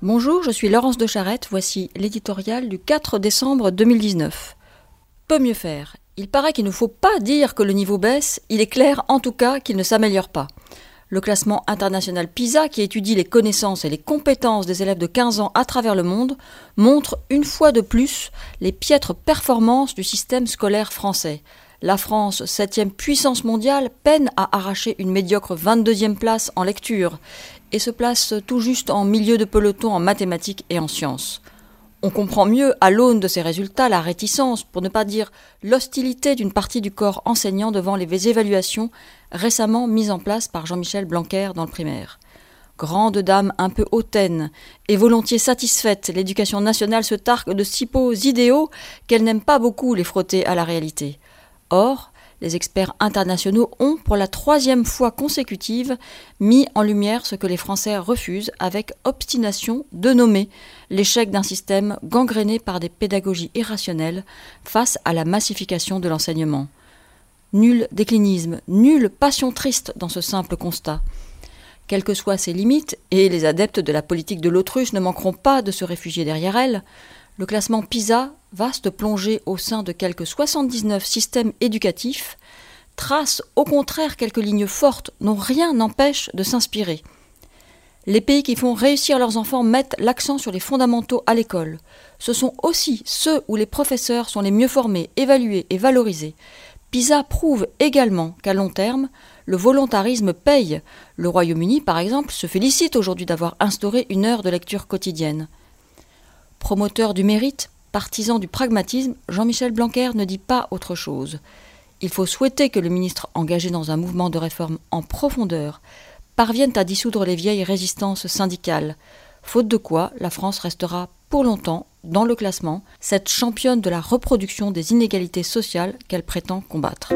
Bonjour, je suis Laurence de Charette, voici l'éditorial du 4 décembre 2019. Peut mieux faire. Il paraît qu'il ne faut pas dire que le niveau baisse, il est clair en tout cas qu'il ne s'améliore pas. Le classement international PISA, qui étudie les connaissances et les compétences des élèves de 15 ans à travers le monde, montre une fois de plus les piètres performances du système scolaire français. La France, septième puissance mondiale, peine à arracher une médiocre 22e place en lecture et se place tout juste en milieu de peloton en mathématiques et en sciences. On comprend mieux, à l'aune de ces résultats, la réticence, pour ne pas dire l'hostilité d'une partie du corps enseignant devant les évaluations récemment mises en place par Jean-Michel Blanquer dans le primaire. Grande dame un peu hautaine et volontiers satisfaite, l'éducation nationale se targue de si beaux idéaux qu'elle n'aime pas beaucoup les frotter à la réalité. Or, les experts internationaux ont, pour la troisième fois consécutive, mis en lumière ce que les Français refusent avec obstination de nommer l'échec d'un système gangréné par des pédagogies irrationnelles face à la massification de l'enseignement. Nul déclinisme, nulle passion triste dans ce simple constat. Quelles que soient ses limites, et les adeptes de la politique de l'autruche ne manqueront pas de se réfugier derrière elle, le classement PISA, vaste plongée au sein de quelques 79 systèmes éducatifs, trace au contraire quelques lignes fortes dont rien n'empêche de s'inspirer. Les pays qui font réussir leurs enfants mettent l'accent sur les fondamentaux à l'école. Ce sont aussi ceux où les professeurs sont les mieux formés, évalués et valorisés. PISA prouve également qu'à long terme, le volontarisme paye. Le Royaume-Uni, par exemple, se félicite aujourd'hui d'avoir instauré une heure de lecture quotidienne. Promoteur du mérite, partisan du pragmatisme, Jean-Michel Blanquer ne dit pas autre chose. Il faut souhaiter que le ministre engagé dans un mouvement de réforme en profondeur parvienne à dissoudre les vieilles résistances syndicales, faute de quoi la France restera pour longtemps dans le classement, cette championne de la reproduction des inégalités sociales qu'elle prétend combattre.